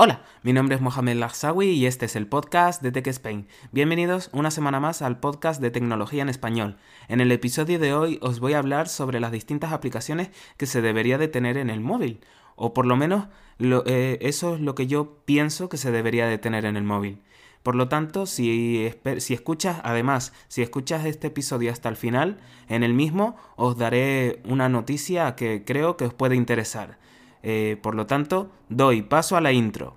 Hola, mi nombre es Mohamed Lagsawi y este es el podcast de Tech Spain. Bienvenidos una semana más al podcast de tecnología en español. En el episodio de hoy os voy a hablar sobre las distintas aplicaciones que se debería de tener en el móvil, o por lo menos eh, eso es lo que yo pienso que se debería de tener en el móvil. Por lo tanto, si, si, escuchas, además, si escuchas este episodio hasta el final, en el mismo os daré una noticia que creo que os puede interesar. Eh, por lo tanto, doy paso a la intro.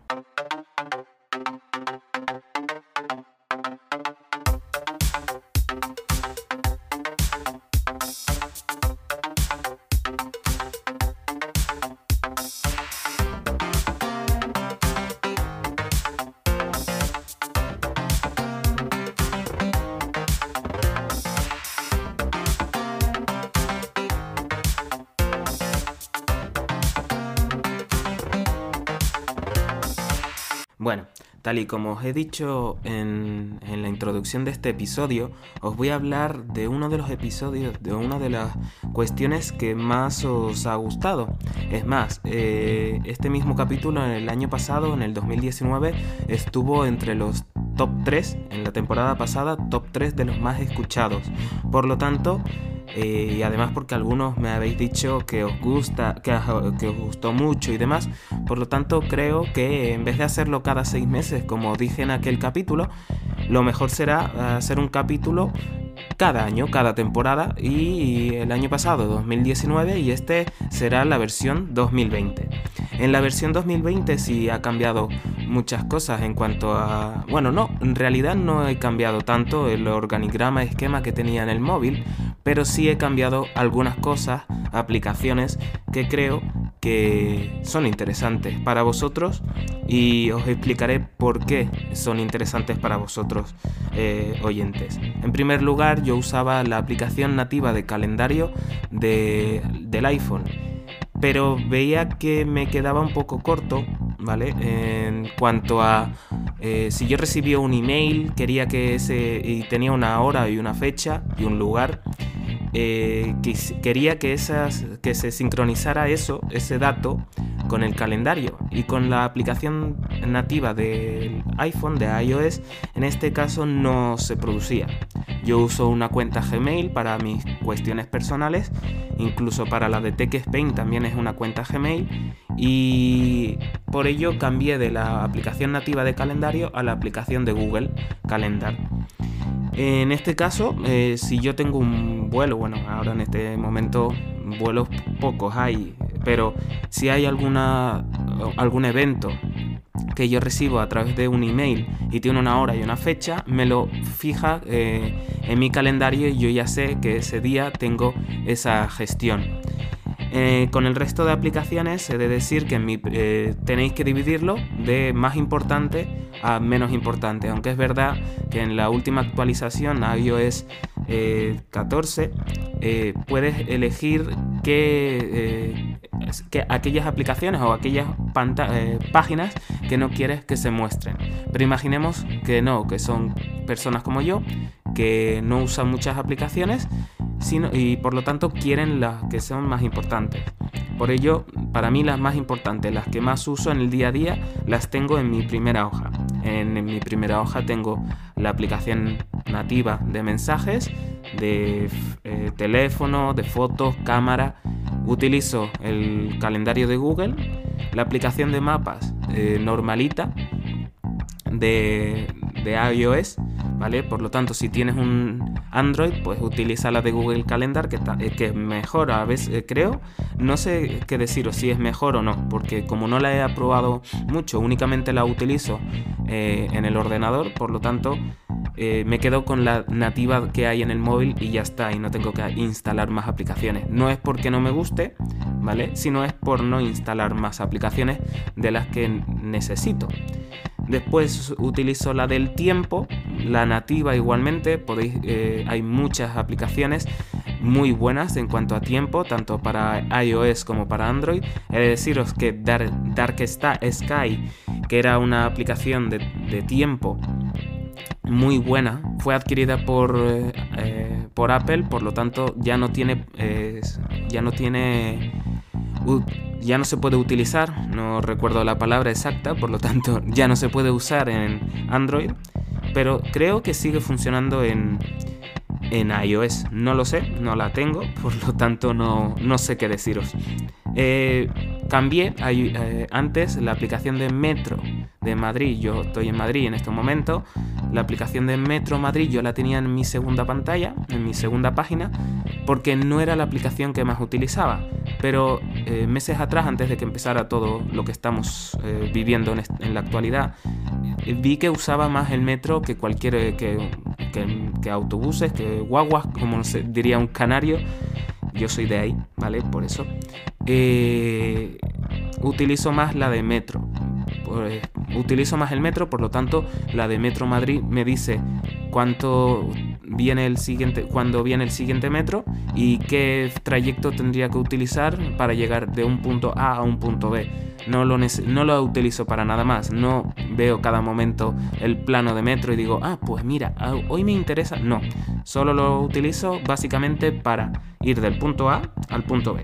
Tal y como os he dicho en, la introducción de este episodio, os voy a hablar de uno de los episodios, de una de las cuestiones que más os ha gustado. Es más, eh, este mismo capítulo en el año pasado, en el 2019, estuvo entre los top 3, en la temporada pasada, top 3 de los más escuchados. Por lo tanto, eh, y además porque algunos me habéis dicho que os gusta, que, os gustó mucho y demás. Por lo tanto, creo que en vez de hacerlo cada seis meses, como dije en aquel capítulo, lo mejor será hacer un capítulo cada año, cada temporada y el año pasado 2019 y este será la versión 2020. En la versión 2020 sí ha cambiado muchas cosas en cuanto a... Bueno, no, en realidad no he cambiado tanto el organigrama, esquema que tenía en el móvil, pero sí he cambiado algunas cosas, aplicaciones que creo que son interesantes para vosotros y os explicaré por qué son interesantes para vosotros eh, oyentes. En primer lugar, yo usaba la aplicación nativa de calendario del iPhone, pero veía que me quedaba un poco corto, ¿vale? En cuanto a eh, si yo recibía un email, quería que ese y tenía una hora y una fecha y un lugar eh, quería que, esas, que se sincronizara eso, ese dato, con el calendario y con la aplicación nativa del iPhone, de iOS, en este caso no se producía. Yo uso una cuenta Gmail para mis cuestiones personales, incluso para la de TechSpain también es una cuenta Gmail y por ello cambié de la aplicación nativa de calendario a la aplicación de Google Calendar. En este caso, eh, si yo tengo un vuelo, bueno, ahora en este momento vuelos pocos hay, pero si hay alguna, algún evento que yo recibo a través de un email y tiene una hora y una fecha, me lo fija eh, en mi calendario y yo ya sé que ese día tengo esa gestión. Eh, con el resto de aplicaciones he de decir que eh, tenéis que dividirlo de más importante a menos importante, aunque es verdad que en la última actualización iOS 14 eh, puedes elegir que, que, aquellas aplicaciones o aquellas páginas que no quieres que se muestren. Pero imaginemos que no, que son personas como yo que no usan muchas aplicaciones y por lo tanto quieren las que son más importantes. Por ello, para mí las más importantes, las que más uso en el día a día, las tengo en mi primera hoja. En, mi primera hoja tengo la aplicación nativa de mensajes, de eh, teléfono, de fotos, cámara. Utilizo el calendario de Google, la aplicación de mapas eh, normalita de, de iOS ¿vale? Por lo tanto, si tienes un Android, pues utiliza la de Google Calendar, que, eh, es mejor a veces, eh, creo. No sé qué deciros si es mejor o no, porque como no la he probado mucho, únicamente la utilizo eh, en el ordenador, por lo tanto, me quedo con la nativa que hay en el móvil y ya está, y no tengo que instalar más aplicaciones. No es porque no me guste, ¿vale? Sino es por no instalar más aplicaciones de las que necesito. Después utilizo la del tiempo, la nativa igualmente, podéis, eh, hay muchas aplicaciones muy buenas en cuanto a tiempo, tanto para iOS como para Android. He de deciros que Dark, Dark Sky, que era una aplicación de, tiempo muy buena, fue adquirida por, eh, por Apple, por lo tanto ya no tiene, ya no tiene ya no se puede utilizar, no recuerdo la palabra exacta, por lo tanto ya no se puede usar en Android, pero creo que sigue funcionando en, en iOS. No lo sé, no la tengo, por lo tanto no, no sé qué deciros. Eh, cambié eh, antes la aplicación de Metro de Madrid. Yo estoy en Madrid en este momento. La aplicación de Metro Madrid yo la tenía en mi segunda pantalla, en mi segunda página, porque no era la aplicación que más utilizaba. Pero eh, meses atrás, antes de que empezara todo lo que estamos viviendo en, la actualidad, vi que usaba más el Metro que cualquier que, que autobuses, que guaguas, como diría un canario. Yo soy de ahí, ¿vale? Por eso. Eh, utilizo más la de metro. Pues, utilizo más el metro, por lo tanto, la de Metro Madrid me dice cuánto viene el siguiente, cuándo viene el siguiente metro y qué trayecto tendría que utilizar para llegar de un punto A a un punto B. No lo, no lo utilizo para nada más. No veo cada momento el plano de metro y digo, ah, pues mira, ah, hoy me interesa. No, solo lo utilizo básicamente para ir del punto A al punto B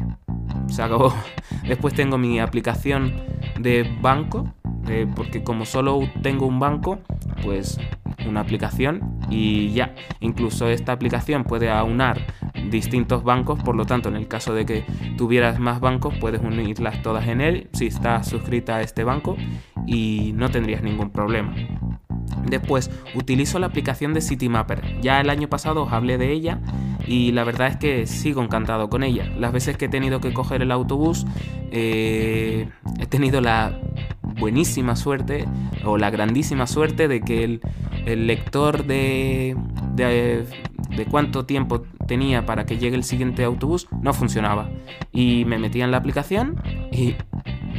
se acabó. Después tengo mi aplicación de banco, eh, porque como solo tengo un banco, pues una aplicación y ya. Incluso esta aplicación puede aunar distintos bancos, por lo tanto, en el caso de que tuvieras más bancos, puedes unirlas todas en él si estás suscrita a este banco y no tendrías ningún problema. Después, utilizo la aplicación de Citymapper. Ya el año pasado os hablé de ella y la verdad es que sigo encantado con ella. Las veces que he tenido que coger el autobús, eh, he tenido la buenísima suerte o la grandísima suerte de que el, lector de, de, de, cuánto tiempo tenía para que llegue el siguiente autobús no funcionaba. Y me metía en la aplicación y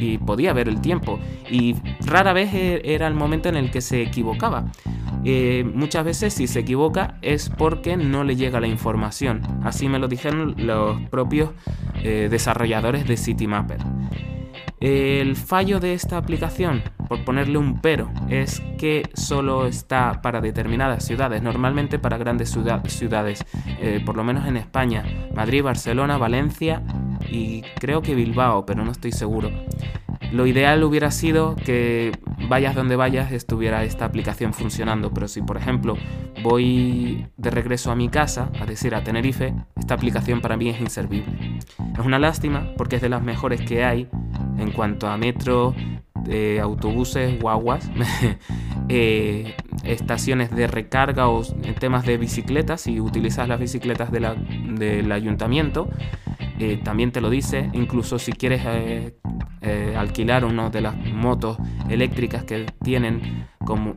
y podía ver el tiempo. Y rara vez e, era el momento en el que se equivocaba. Eh, muchas veces si se equivoca es porque no le llega la información. Así me lo dijeron los propios eh, desarrolladores de Citymapper. El fallo de esta aplicación, por ponerle un pero, es que solo está para determinadas ciudades, normalmente para grandes ciudades, eh, por lo menos en España, Madrid, Barcelona, Valencia y creo que Bilbao, pero no estoy seguro. Lo ideal hubiera sido que vayas donde vayas estuviera esta aplicación funcionando, pero si por ejemplo voy de regreso a mi casa, a decir a Tenerife, esta aplicación para mí es inservible. Es una lástima porque es de las mejores que hay en cuanto a metro, de autobuses, guaguas, eh, estaciones de recarga o en temas de bicicletas, si utilizas las bicicletas del ayuntamiento, eh, también te lo dice, incluso si quieres eh, alquilar una de las motos eléctricas que tienen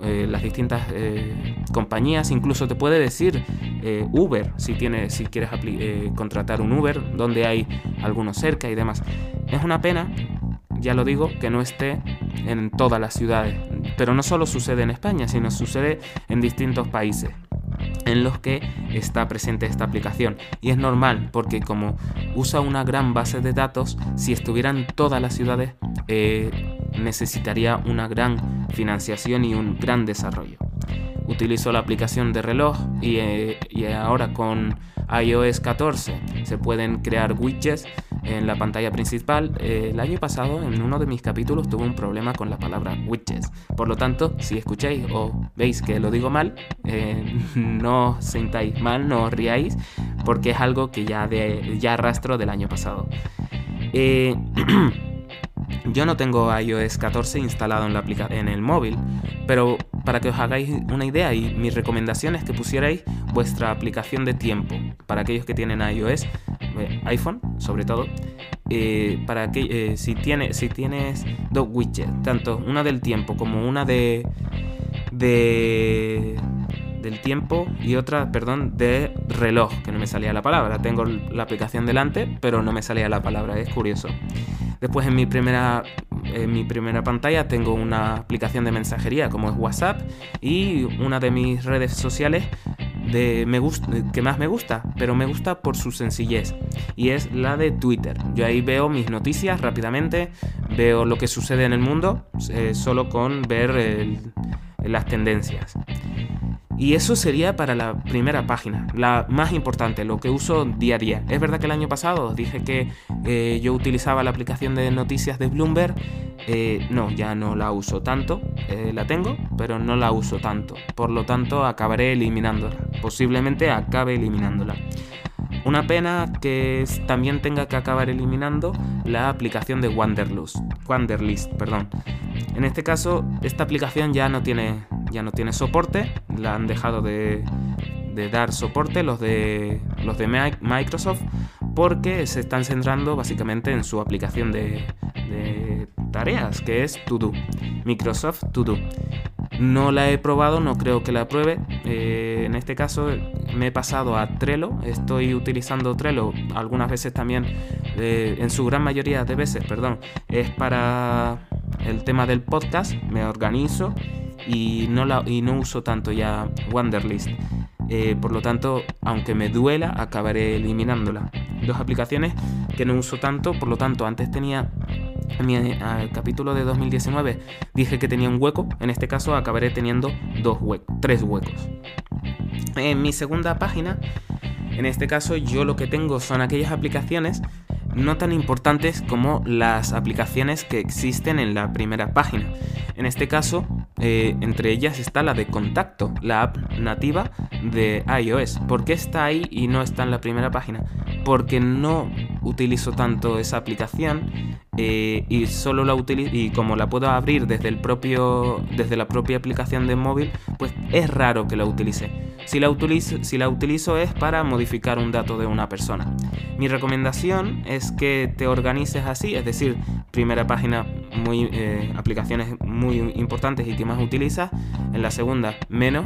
las distintas compañías, incluso te puede decir Uber si, tienes, si quieres contratar un Uber, donde hay algunos cerca y demás. Es una pena ya lo digo, que no esté en todas las ciudades. Pero no solo sucede en España, sino sucede en distintos países en los que está presente esta aplicación. Y es normal, porque como usa una gran base de datos, si estuvieran todas las ciudades, eh, necesitaría una gran financiación y un gran desarrollo. Utilizo la aplicación de reloj y, eh, y ahora con iOS 14 se pueden crear widgets en la pantalla principal. Eh, el año pasado, en uno de mis capítulos, tuve un problema con la palabra widgets. Por lo tanto, si escucháis o veis que lo digo mal, eh, no os sintáis mal, no os riáis, porque es algo que ya, de, ya arrastro del año pasado. Yo no tengo iOS 14 instalado en, la en el móvil, pero para que os hagáis una idea y mi recomendación es que pusierais vuestra aplicación de tiempo. Para aquellos que tienen iOS, eh, iPhone sobre todo, eh, para que eh, si, tiene, si tienes dos widgets, tanto una del tiempo como una de, de del tiempo y otra, perdón, de reloj, que no me salía la palabra. Tengo la aplicación delante, pero no me salía la palabra, es curioso. Después en mi primera, en mi primera pantalla tengo una aplicación de mensajería como es WhatsApp y una de mis redes sociales de me que más me gusta, pero me gusta por su sencillez y es la de Twitter. Yo ahí veo mis noticias rápidamente, veo lo que sucede en el mundo eh, solo con ver las tendencias. Y eso sería para la primera página, la más importante, lo que uso día a día. Es verdad que el año pasado os dije que eh, yo utilizaba la aplicación de noticias de Bloomberg. Eh, no, ya no la uso tanto. Eh, la tengo, pero no la uso tanto. Por lo tanto, acabaré eliminándola. Posiblemente acabe eliminándola. Una pena que también tenga que acabar eliminando la aplicación de Wanderlust, Wanderlist. Perdón. En este caso, esta aplicación ya no tiene, ya no tiene soporte, la han dejado de, dar soporte los de, los de Microsoft porque se están centrando básicamente en su aplicación de, de tareas, que es To Microsoft To Do. No la he probado, no creo que la pruebe. Eh, en este caso me he pasado a Trello. Estoy utilizando Trello algunas veces también, en su gran mayoría de veces, perdón, es para el tema del podcast. Me organizo y no, la, y no uso tanto ya Wanderlist. Eh, por lo tanto, aunque me duela, acabaré eliminándola. Dos aplicaciones que no uso tanto, por lo tanto, antes tenía en mi capítulo de 2019 dije que tenía un hueco, en este caso acabaré teniendo dos tres huecos. En mi segunda página, en este caso yo lo que tengo son aquellas aplicaciones no tan importantes como las aplicaciones que existen en la primera página. En este caso, eh, entre ellas está la de Contacto, la app nativa de iOS. ¿Por qué está ahí y no está en la primera página? Porque no utilizo tanto esa aplicación eh, y solo la utilizo y como la puedo abrir desde el propio desde la propia aplicación de móvil, pues es raro que la utilice. Si la utilizo, si la utilizo es para modificar un dato de una persona. Mi recomendación es que te organices así, es decir, primera página muy eh, aplicaciones muy importantes y que más utilizas, en la segunda menos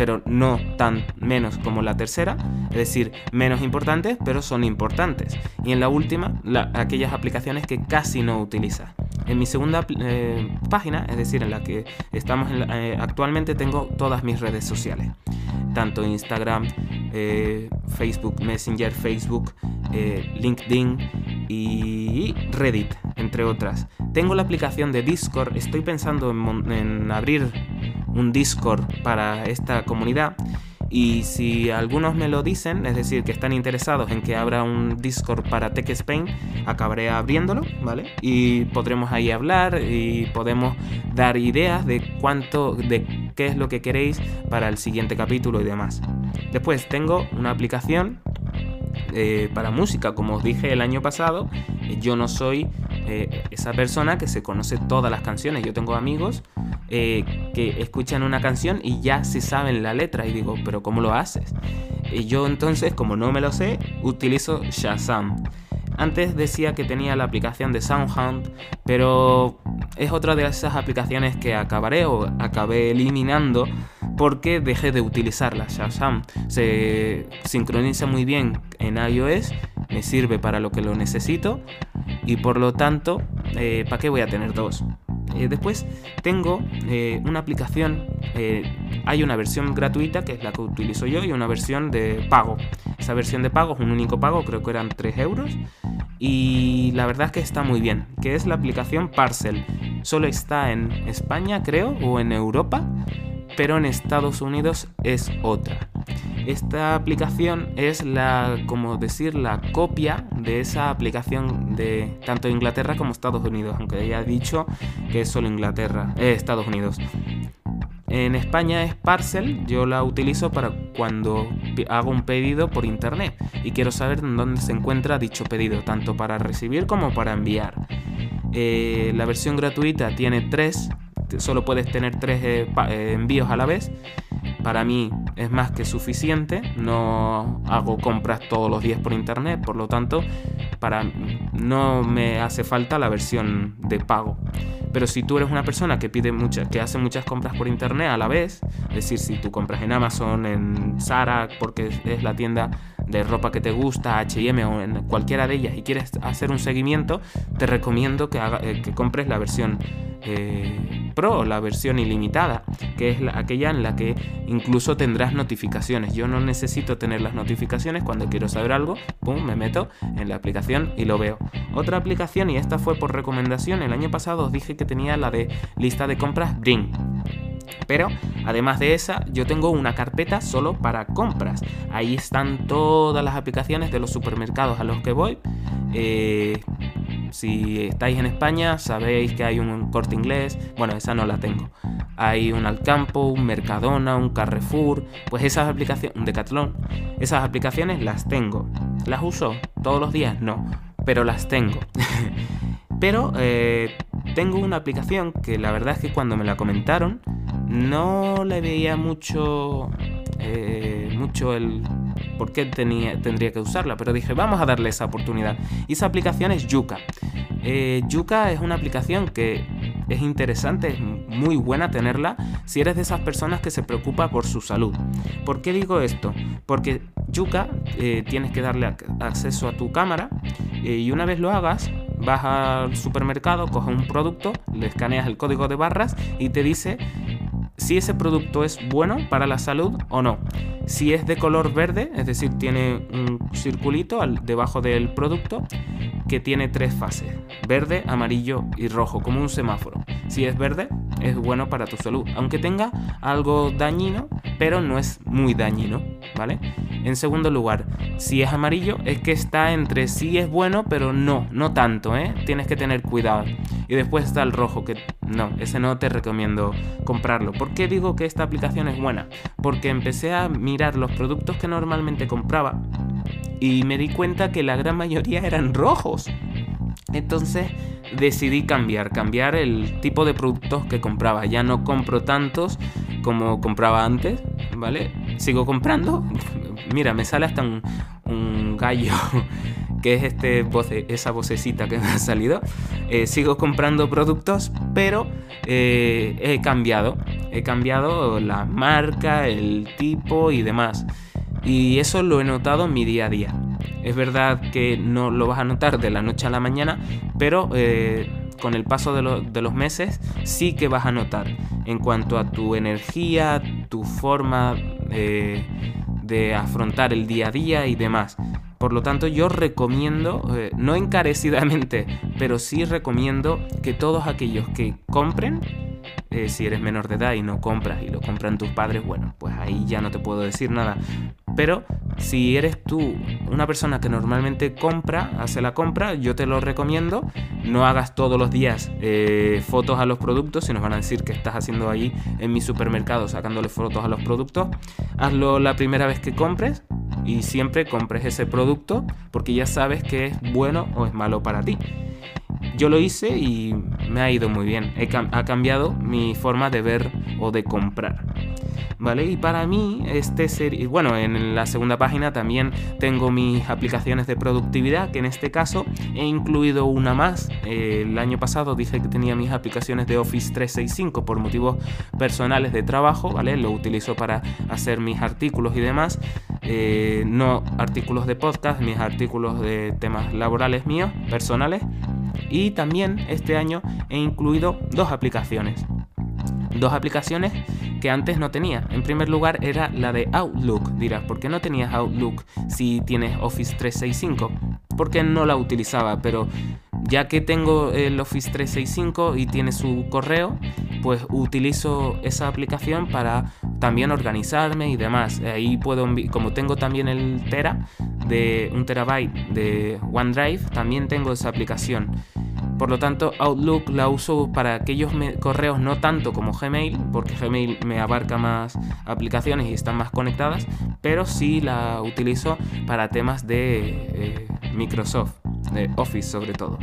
pero no tan menos como la tercera, es decir, menos importantes, pero son importantes. Y en la última, aquellas aplicaciones que casi no utilizas. En mi segunda eh, página, es decir, en la que estamos eh, actualmente, tengo todas mis redes sociales, tanto Instagram, eh, Facebook Messenger, Facebook, LinkedIn y Reddit, entre otras. Tengo la aplicación de Discord, estoy pensando en abrir un Discord para esta comunidad. Y si algunos me lo dicen, es decir, que están interesados en que abra un Discord para Tech Spain, acabaré abriéndolo, ¿vale? Y podremos ahí hablar y podemos dar ideas de cuánto, de qué es lo que queréis para el siguiente capítulo y demás. Después tengo una aplicación eh, para música, como os dije el año pasado, yo no soy eh, esa persona que se conoce todas las canciones. Yo tengo amigos eh, que escuchan una canción y ya se saben la letra y digo, pero ¿cómo lo haces? Y yo entonces, como no me lo sé, utilizo Shazam. Antes decía que tenía la aplicación de SoundHound, pero es otra de esas aplicaciones que acabaré o acabé eliminando porque dejé de utilizarla. Shazam se sincroniza muy bien en iOS, me sirve para lo que lo necesito y por lo tanto, eh, ¿para qué voy a tener dos? Eh, después tengo eh, una aplicación, hay una versión gratuita que es la que utilizo yo y una versión de pago. Esa versión de pago es un único pago, creo que eran 3 euros y la verdad es que está muy bien, que es la aplicación Parcel. Solo está en España, creo, o en Europa, pero en Estados Unidos es otra. Esta aplicación es la, como decir, la copia de esa aplicación de tanto Inglaterra como Estados Unidos, aunque ya he dicho que es solo Inglaterra, eh, Estados Unidos. En España es Parcel, yo la utilizo para cuando hago un pedido por internet y quiero saber dónde se encuentra dicho pedido, tanto para recibir como para enviar. Eh, la versión gratuita tiene tres, solo puedes tener tres eh, envíos a la vez para mí es más que suficiente. No hago compras todos los días por internet, por lo tanto, para no me hace falta la versión de pago. Pero si tú eres una persona que pide muchas, que hace muchas compras por internet a la vez, es decir, si tú compras en Amazon, en Zara, porque es la tienda de ropa que te gusta, H&M o en cualquiera de ellas y quieres hacer un seguimiento, te recomiendo que, eh, que compres la versión eh, Pro, la versión ilimitada, que es aquella en la que incluso tendrás notificaciones. Yo no necesito tener las notificaciones cuando quiero saber algo, pum, me meto en la aplicación y lo veo. Otra aplicación, y esta fue por recomendación, el año pasado os dije que tenía la de lista de compras Bring Pero además de esa, yo tengo una carpeta solo para compras. Ahí están todas las aplicaciones de los supermercados a los que voy. Eh, si estáis en España, sabéis que hay un corte inglés. Bueno, esa no la tengo. Hay un Alcampo, un Mercadona, un Carrefour. Pues esas aplicaciones, un Decathlon. Esas aplicaciones las tengo. ¿Las uso todos los días? No. Pero las tengo. pero eh, tengo una aplicación que la verdad es que cuando me la comentaron no le veía mucho, eh, mucho el por qué tendría que usarla, pero dije, vamos a darle esa oportunidad. Y esa aplicación es Yuka. Eh, Yuka es una aplicación que es interesante, es muy buena tenerla si eres de esas personas que se preocupa por su salud. ¿Por qué digo esto? Porque Yuka eh, tienes que darle acceso a tu cámara y una vez lo hagas, vas al supermercado, coges un producto, le escaneas el código de barras y te dice si ese producto es bueno para la salud o no. Si es de color verde, es decir, tiene un circulito debajo del producto que tiene tres fases, verde, amarillo y rojo, como un semáforo. Si es verde, es bueno para tu salud, aunque tenga algo dañino, pero no es muy dañino, ¿vale? En segundo lugar, si es amarillo, es que está entre sí es bueno, pero no, no tanto, ¿eh? Tienes que tener cuidado. Y después está el rojo, que no, ese no te recomiendo comprarlo. ¿Por qué digo que esta aplicación es buena? Porque empecé a mirar los productos que normalmente compraba y me di cuenta que la gran mayoría eran rojos. Entonces decidí cambiar, cambiar el tipo de productos que compraba. Ya no compro tantos como compraba antes, ¿vale? Sigo comprando. Mira, me sale hasta un, un gallo que es este esa vocecita que me ha salido. Eh, sigo comprando productos, pero eh, he cambiado. He cambiado la marca, el tipo y demás. Y eso lo he notado en mi día a día. Es verdad que no lo vas a notar de la noche a la mañana, pero eh, con el paso de, los meses sí que vas a notar en cuanto a tu energía, tu forma de afrontar el día a día y demás. Por lo tanto, yo recomiendo, eh, no encarecidamente, pero sí recomiendo que todos aquellos que compren, eh, si eres menor de edad y no compras y lo compran tus padres, bueno, pues ahí ya no te puedo decir nada. Pero si eres tú una persona que normalmente compra, hace la compra, yo te lo recomiendo. No hagas todos los días eh, fotos a los productos, si nos van a decir que estás haciendo ahí en mi supermercado sacándole fotos a los productos. Hazlo la primera vez que compres y siempre compres ese producto porque ya sabes que es bueno o es malo para ti. Yo lo hice y me ha ido muy bien. ha cambiado mi forma de ver o de comprar. ¿Vale? Y para mí, este ser, bueno, en la segunda página también tengo mis aplicaciones de productividad, que en este caso he incluido una más. el año pasado dije que tenía mis aplicaciones de Office 365 por motivos personales de trabajo, ¿vale? Lo utilizo para hacer mis artículos y demás. Eh, no artículos de podcast, mis artículos de temas laborales míos, personales. Y también este año he incluido dos aplicaciones. Dos aplicaciones que antes no tenía. En primer lugar era la de Outlook. Dirás, ¿por qué no tenías Outlook si tienes Office 365? Porque no la utilizaba, pero ya que tengo el Office 365 y tiene su correo, pues utilizo esa aplicación para también organizarme y demás. Ahí puedo, como tengo también el Tera de un terabyte de OneDrive, también tengo esa aplicación. Por lo tanto, Outlook la uso para aquellos correos no tanto como Gmail, porque Gmail me abarca más aplicaciones y están más conectadas, pero sí la utilizo para temas de eh, Microsoft de Office sobre todo.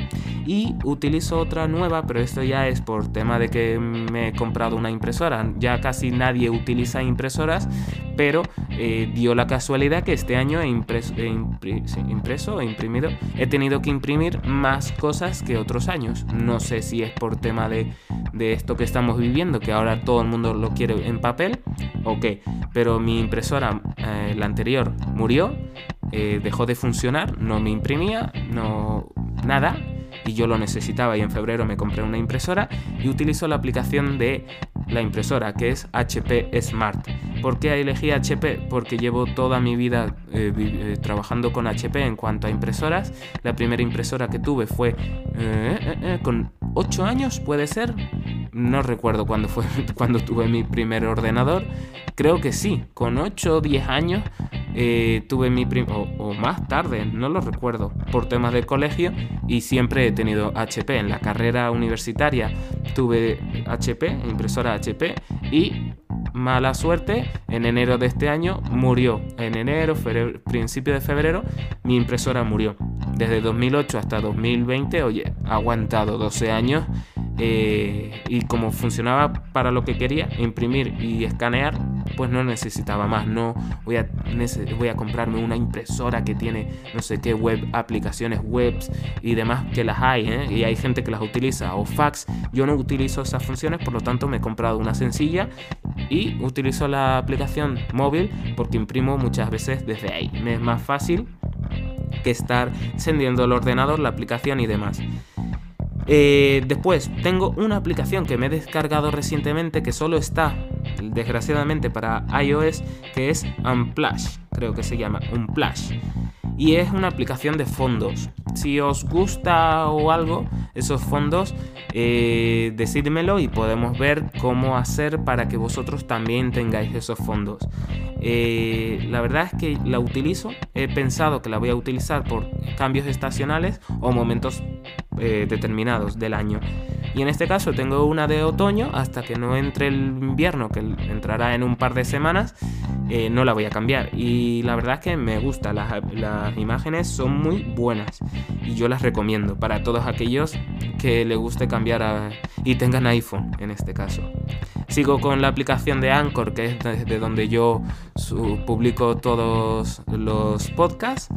Y utilizo otra nueva, pero esto ya es por tema de que me he comprado una impresora. Ya casi nadie utiliza impresoras, pero eh, dio la casualidad que este año he impreso, he impreso, he imprimido, he tenido que imprimir más cosas que otros años. No sé si es por tema de, de esto que estamos viviendo, que ahora todo el mundo lo quiere en papel, o qué. Pero mi impresora, eh, la anterior, murió eh, dejó de funcionar, no me imprimía, no nada, y yo lo necesitaba y en febrero me compré una impresora y utilizo la aplicación de la impresora que es HP Smart. ¿Por qué elegí HP? Porque llevo toda mi vida eh, eh, trabajando con HP en cuanto a impresoras. La primera impresora que tuve fue con 8 años, puede ser, no recuerdo cuándo fue cuando tuve mi primer ordenador. Creo que sí, con 8 o 10 años eh, tuve mi primer... O, más tarde, no lo recuerdo, por temas de colegio y siempre he tenido HP. En la carrera universitaria tuve HP, impresora HP y mala suerte, en enero de este año murió. En enero, principio de febrero, mi impresora murió. Desde 2008 hasta 2020, oye, ha aguantado 12 años eh, y como funcionaba para lo que quería, imprimir y escanear, pues no necesitaba más. No voy a, voy a comprarme una impresora que tiene no sé qué web, aplicaciones webs y demás que las hay, ¿eh? y hay gente que las utiliza, o fax. Yo no utilizo esas funciones, por lo tanto me he comprado una sencilla y utilizo la aplicación móvil porque imprimo muchas veces desde ahí. Me es más fácil que estar encendiendo el ordenador, la aplicación y demás. Eh, después, tengo una aplicación que me he descargado recientemente que solo está, desgraciadamente, para iOS, que es Unplash, creo que se llama Unplash. Y es una aplicación de fondos. Si os gusta o algo esos fondos, eh, decídmelo y podemos ver cómo hacer para que vosotros también tengáis esos fondos. Eh, la verdad es que la utilizo, he pensado que la voy a utilizar por cambios estacionales o momentos eh, determinados del año. Y en este caso tengo una de otoño hasta que no entre el invierno, que entrará en un par de semanas, no la voy a cambiar. Y la verdad es que me gusta, las, imágenes son muy buenas y yo las recomiendo para todos aquellos que les guste cambiar y tengan iPhone en este caso. Sigo con la aplicación de Anchor, que es de donde yo publico todos los podcasts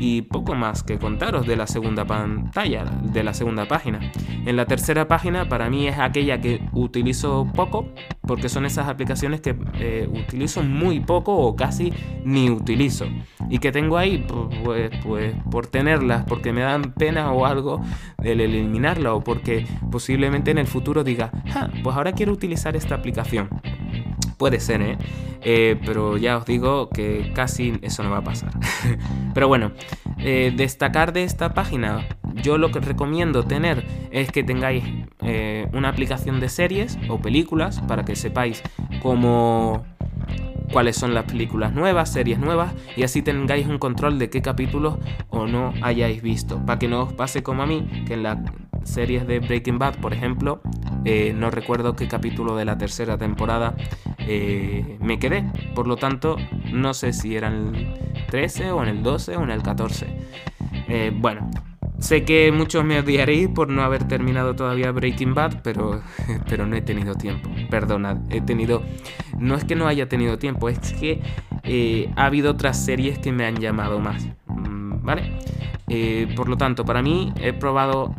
y poco más que contaros de la segunda pantalla, de la segunda página. En la tercera página para mí es aquella que utilizo poco porque son esas aplicaciones que eh, utilizo muy poco o casi ni utilizo y que tengo ahí pues, pues por tenerlas porque me dan pena o algo el eliminarla o porque posiblemente en el futuro diga, pues ahora quiero utilizar esta aplicación. Puede ser, ¿eh? ¿eh? pero ya os digo que casi eso no va a pasar. pero bueno, eh, destacar de esta página, yo lo que recomiendo tener es que tengáis eh, una aplicación de series o películas para que sepáis cómo cuáles son las películas nuevas, series nuevas y así tengáis un control de qué capítulos o no hayáis visto. Para que no os pase como a mí, que en la series de Breaking Bad, por ejemplo, eh, no recuerdo qué capítulo de la tercera temporada eh, me quedé. Por lo tanto, no sé si era en el 13 o en el 12 o en el 14. Eh, bueno, sé que muchos me odiaréis por no haber terminado todavía Breaking Bad, pero, pero no he tenido tiempo. Perdonad, he tenido... No es que no haya tenido tiempo, es que ha habido otras series que me han llamado más. Mm, ¿Vale? por lo tanto, para mí he probado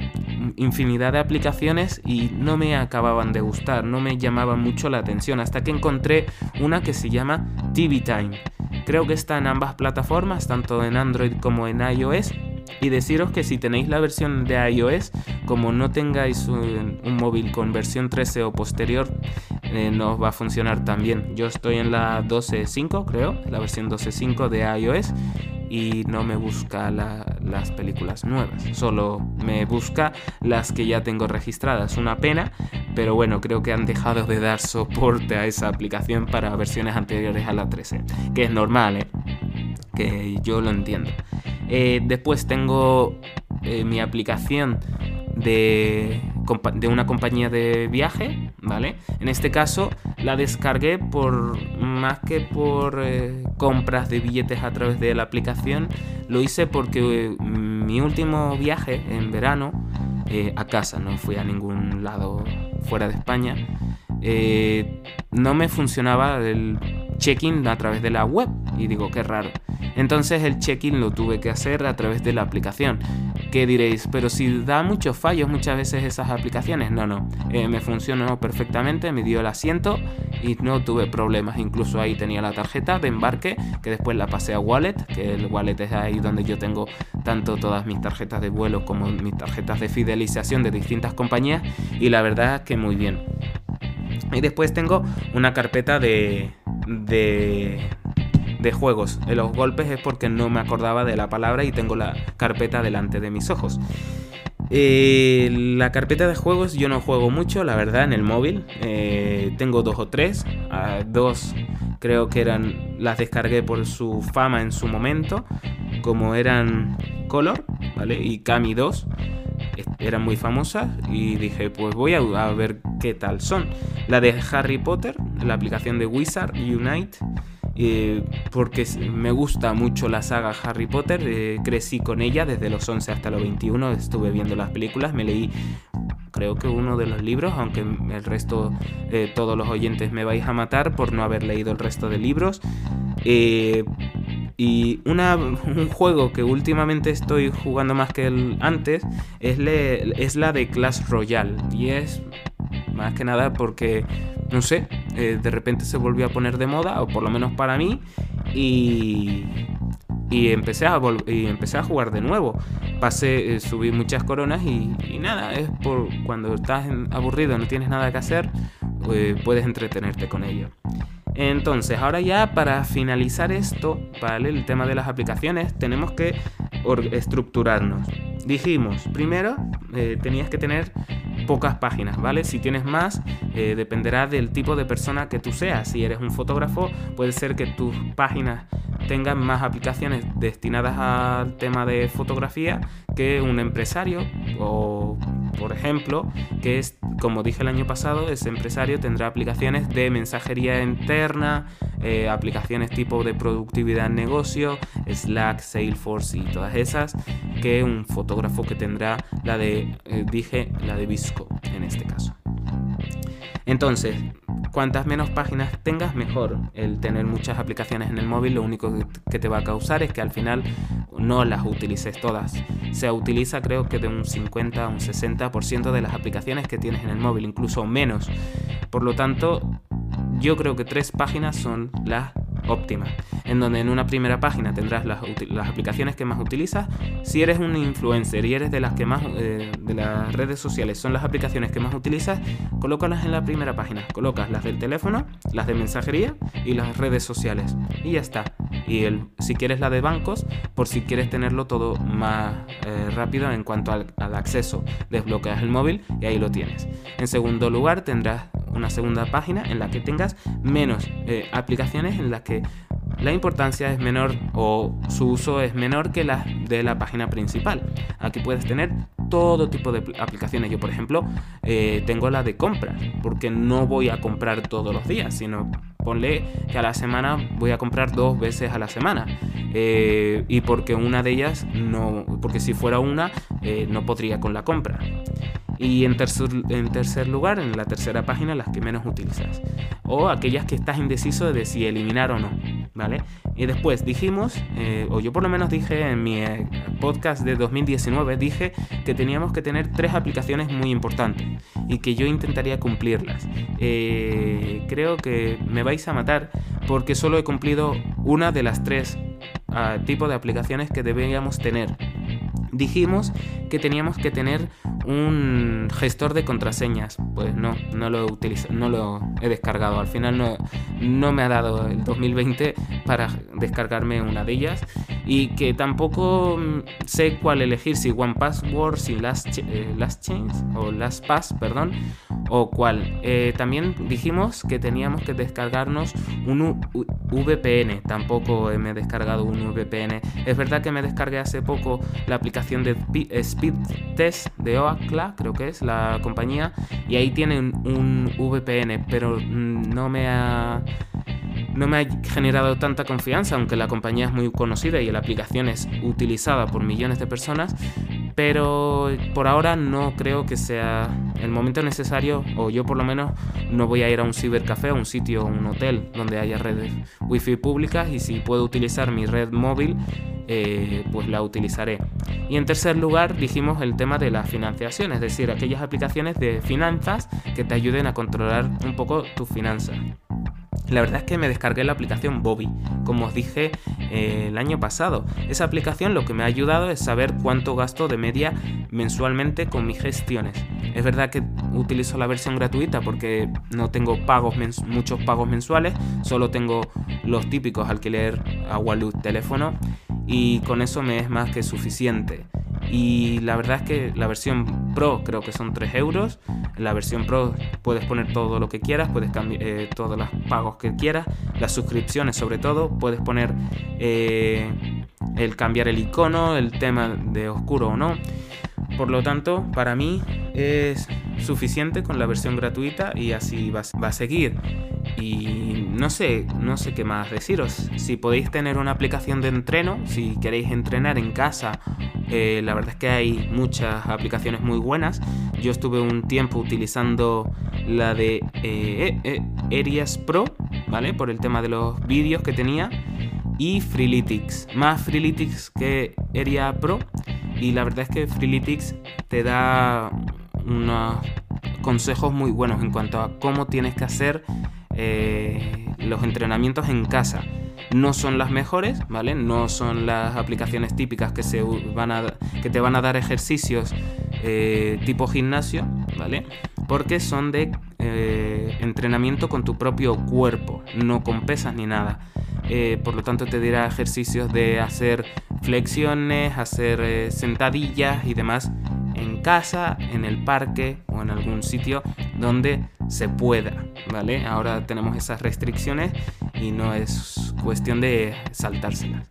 infinidad de aplicaciones y no me acababan de gustar, no me llamaban mucho la atención, hasta que encontré una que se llama TV Time. Creo que está en ambas plataformas, tanto en Android como en iOS. Y deciros que si tenéis la versión de iOS, como no tengáis un, móvil con versión 13 o posterior, eh, no va a funcionar tan bien. Yo estoy en la 12.5, creo, la versión 12.5 de iOS y no me busca las películas nuevas, solo me busca las que ya tengo registradas. Una pena, pero bueno, creo que han dejado de dar soporte a esa aplicación para versiones anteriores a la 13, que es normal, ¿eh? Yo lo entiendo. Eh, después tengo eh, mi aplicación de, de, una compañía de viaje, ¿vale? En este caso la descargué por más que por eh, compras de billetes a través de la aplicación, lo hice porque mi último viaje en verano a casa, no fui a ningún lado fuera de España, no me funcionaba el check-in a través de la web y digo, qué raro. Entonces el check-in lo tuve que hacer a través de la aplicación. ¿Qué diréis? Pero si da muchos fallos muchas veces esas aplicaciones. No, no. Eh, me funcionó perfectamente, me dio el asiento y no tuve problemas. Incluso ahí tenía la tarjeta de embarque que después la pasé a Wallet, que el Wallet es ahí donde yo tengo tanto todas mis tarjetas de vuelo como mis tarjetas de fidelización de distintas compañías. Y la verdad es que muy bien. Y después tengo una carpeta de, de juegos. En los golpes es porque no me acordaba de la palabra y tengo la carpeta delante de mis ojos. Eh, la carpeta de juegos yo no juego mucho, la verdad, en el móvil. Eh, tengo dos o tres. Ah, dos creo que eran las descargué por su fama en su momento, como eran Color, ¿vale? Y Kami 2 eran muy famosas y dije, pues voy a, ver qué tal son. La de Harry Potter, la aplicación de Wizard Unite, eh, porque me gusta mucho la saga Harry Potter, eh, crecí con ella desde los 11 hasta los 21, estuve viendo las películas, me leí creo que uno de los libros, aunque el resto, eh, todos los oyentes me vais a matar por no haber leído el resto de libros. Y una, un juego que últimamente estoy jugando más que el antes es, es la de Clash Royale. Y es más que nada porque, no sé, eh, de repente se volvió a poner de moda, o por lo menos para mí, y, y empecé, a y empecé a jugar de nuevo. Pasé, eh, subí muchas coronas y, nada, es por cuando estás aburrido, no tienes nada que hacer, eh, puedes entretenerte con ello. Entonces, ahora ya para finalizar esto, ¿vale? El tema de las aplicaciones, tenemos que estructurarnos. Dijimos, primero, eh, tenías que tener pocas páginas, ¿vale? Si tienes más, eh, dependerá del tipo de persona que tú seas. Si eres un fotógrafo, puede ser que tus páginas tengan más aplicaciones destinadas al tema de fotografía que un empresario o por ejemplo, que es, como dije el año pasado, ese empresario tendrá aplicaciones de mensajería interna, eh, aplicaciones tipo de productividad en negocio, Slack, Salesforce y todas esas, que un fotógrafo que tendrá la de, eh, dije, la de Visco en este caso. Entonces, cuantas menos páginas tengas, mejor. El tener muchas aplicaciones en el móvil lo único que te va a causar es que al final no las utilices todas. Se utiliza creo que de un 50 a un 60% de las aplicaciones que tienes en el móvil, incluso menos. Por lo tanto, yo creo que tres páginas son las óptima, en donde en una primera página tendrás las, aplicaciones que más utilizas. Si eres un influencer y eres de las que más eh, de las redes sociales son las aplicaciones que más utilizas, colócalas en la primera página. Colocas las del teléfono, las de mensajería y las redes sociales. Y ya está. Y el, si quieres la de bancos, por si quieres tenerlo todo más eh, rápido en cuanto al, acceso, desbloqueas el móvil y ahí lo tienes. En segundo lugar, tendrás una segunda página en la que tengas menos eh, aplicaciones en las que la importancia es menor o su uso es menor que la de la página principal. Aquí puedes tener todo tipo de aplicaciones. Yo, por ejemplo, eh, tengo la de compras, porque no voy a comprar todos los días, sino ponle que a la semana voy a comprar dos veces a la semana. Eh, y porque una de ellas no, porque si fuera una, no podría con la compra. Y en tercer, en tercer lugar, en la tercera página, las que menos utilizas. O aquellas que estás indeciso de si eliminar o no. ¿Vale? Y después dijimos, eh, o yo por lo menos dije en mi eh, podcast de 2019, dije que teníamos que tener tres aplicaciones muy importantes y que yo intentaría cumplirlas. Eh, creo que me vais a matar porque solo he cumplido una de las tres ah, tipos de aplicaciones que deberíamos tener dijimos que teníamos que tener un gestor de contraseñas. Pues no, no lo he no lo he descargado. Al final no, no me ha dado el 2020 para descargarme una de ellas. Y que tampoco mm, sé cuál elegir, si One Password, si Last, eh, Change o Last Pass, perdón, o cuál. Eh, también dijimos que teníamos que descargarnos un VPN. Tampoco me he descargado un VPN. Es verdad que me descargué hace poco la aplicación de Speed Test de Oakla, creo que es la compañía, y ahí tienen un VPN, pero mm, no me ha no me ha generado tanta confianza, aunque la compañía es muy conocida y la aplicación es utilizada por millones de personas, pero por ahora no creo que sea el momento necesario, o yo por lo menos no voy a ir a un cibercafé, a un sitio, un hotel donde haya redes wifi públicas y si puedo utilizar mi red móvil, eh, pues la utilizaré. Y en tercer lugar dijimos el tema de la financiación, es decir, aquellas aplicaciones de finanzas que te ayuden a controlar un poco tus finanzas. La verdad es que me descargué la aplicación Bobby, como os dije eh, el año pasado. Esa aplicación lo que me ha ayudado es saber cuánto gasto de media mensualmente con mis gestiones. Es verdad que utilizo la versión gratuita porque no tengo muchos pagos mensuales, solo tengo los típicos alquiler, agua, luz, teléfono y con eso me es más que suficiente. Y la verdad es que la versión Pro creo que son 3 euros. La versión Pro puedes poner todo lo que quieras, puedes cambiar eh, todos los pagos que quieras, las suscripciones sobre todo, puedes poner eh, el cambiar el icono, el tema de oscuro o no. Por lo tanto, para mí es suficiente con la versión gratuita y así va, a seguir. Y no sé, no sé qué más deciros. Si podéis tener una aplicación de entreno, si queréis entrenar en casa, eh, la verdad es que hay muchas aplicaciones muy buenas. Yo estuve un tiempo utilizando la de eh, eh, Pro, ¿vale? Por el tema de los vídeos que tenía. Y Freeletics. Más Freeletics que Area Pro. Y la verdad es que Freeletics te da unos consejos muy buenos en cuanto a cómo tienes que hacer eh, los entrenamientos en casa. No son las mejores, ¿vale? No son las aplicaciones típicas que, se van a, que te van a dar ejercicios eh, tipo gimnasio, ¿vale? Porque son de eh, entrenamiento con tu propio cuerpo, no con pesas ni nada. Por lo tanto te dirá ejercicios de hacer flexiones, hacer sentadillas y demás en casa, en el parque o en algún sitio donde se pueda, ¿vale? Ahora tenemos esas restricciones y no es cuestión de saltárselas.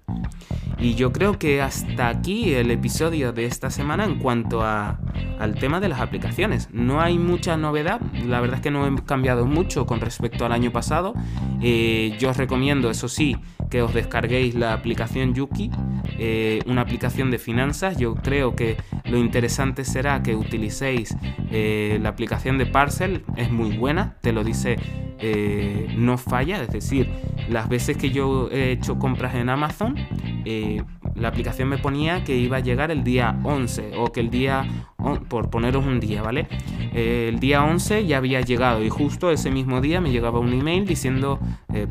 Y yo creo que hasta aquí el episodio de esta semana en cuanto a, al tema de las aplicaciones. No hay mucha novedad, la verdad es que no he cambiado mucho con respecto al año pasado. Eh, yo os recomiendo, eso sí, que os descarguéis la aplicación Yuki, eh, una aplicación de finanzas. Yo creo que lo interesante será que utilicéis eh, la aplicación de Parcel, es muy buena, te lo dice no falla, es decir, las veces que yo he hecho compras en Amazon, eh, la aplicación me ponía que iba a llegar el día 11 o que el día, por poneros un día, ¿vale? Eh, el día 11 ya había llegado y justo ese mismo día me llegaba un email diciendo,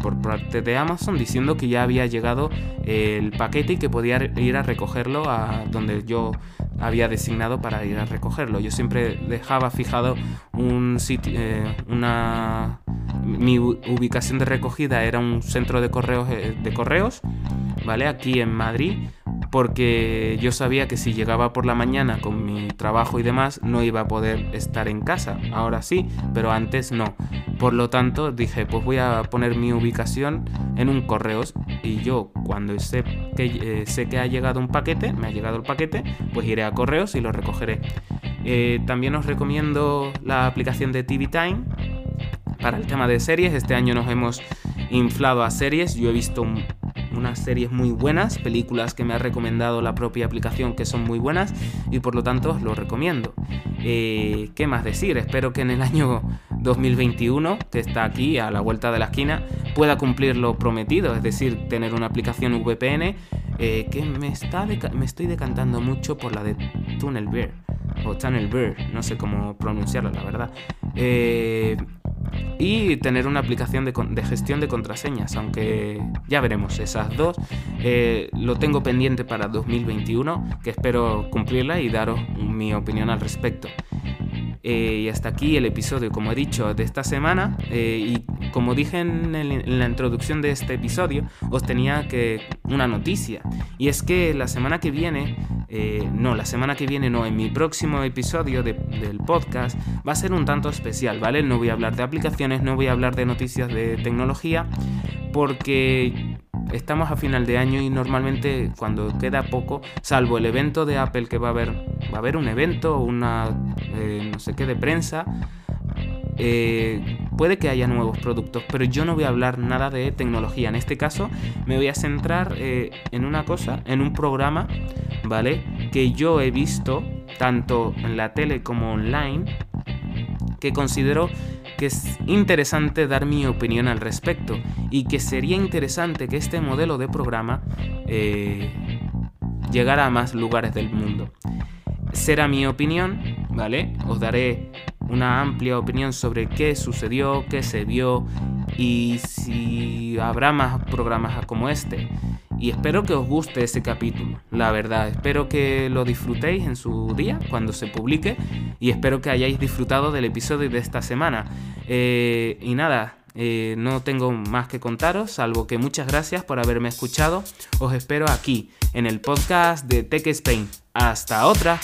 por parte de Amazon, diciendo que ya había llegado el paquete y que podía ir a recogerlo a donde yo había designado para ir a recogerlo. Yo siempre dejaba fijado un sitio, una mi ubicación de recogida era un centro de correos, eh, de correos, ¿vale? Aquí en Madrid, porque yo sabía que si llegaba por la mañana con mi trabajo y demás, no iba a poder estar en casa. Ahora sí, pero antes no. Por lo tanto, dije, pues voy a poner mi ubicación en un correos y yo cuando sé que, eh, sé que ha llegado un paquete, me ha llegado el paquete, pues iré a correos y lo recogeré. Eh, también os recomiendo la aplicación de TV Time para el tema de series. Este año nos hemos inflado a series. Yo he visto unas series muy buenas, películas que me ha recomendado la propia aplicación que son muy buenas y por lo tanto os lo recomiendo. Eh, ¿Qué más decir? Espero que en el año 2021, que está aquí a la vuelta de la esquina, pueda cumplir lo prometido, es decir, tener una aplicación VPN eh, que me, está me estoy decantando mucho por la de Tunnel Bear o Tunnel Bear, no sé cómo pronunciarla la verdad. Eh, y tener una aplicación de, gestión de contraseñas, aunque ya veremos esas dos. Eh, lo tengo pendiente para 2021, que espero cumplirla y daros mi opinión al respecto. Eh, y hasta aquí el episodio, como he dicho, de esta semana. Eh, y como dije en, la introducción de este episodio, os tenía que una noticia. Y es que la semana que viene, eh, no, la semana que viene no, en mi próximo episodio del podcast va a ser un tanto especial, ¿vale? No voy a hablar de aplicaciones, no voy a hablar de noticias de tecnología, porque estamos a final de año y normalmente cuando queda poco, salvo el evento de Apple que va a haber, va a haber un evento, una eh, no sé qué de prensa, eh, puede que haya nuevos productos, pero yo no voy a hablar nada de tecnología. En este caso me voy a centrar eh, en una cosa, en un programa, ¿vale? Que yo he visto tanto en la tele como online, que considero que es interesante dar mi opinión al respecto y que sería interesante que este modelo de programa eh, llegara a más lugares del mundo. Será mi opinión, ¿vale? Os daré una amplia opinión sobre qué sucedió, qué se vio y si habrá más programas como este. Y espero que os guste ese capítulo, la verdad. Espero que lo disfrutéis en su día, cuando se publique. Y espero que hayáis disfrutado del episodio de esta semana. Eh, y nada, eh, no tengo más que contaros, salvo que muchas gracias por haberme escuchado. Os espero aquí, en el podcast de Tech Spain. Hasta otra.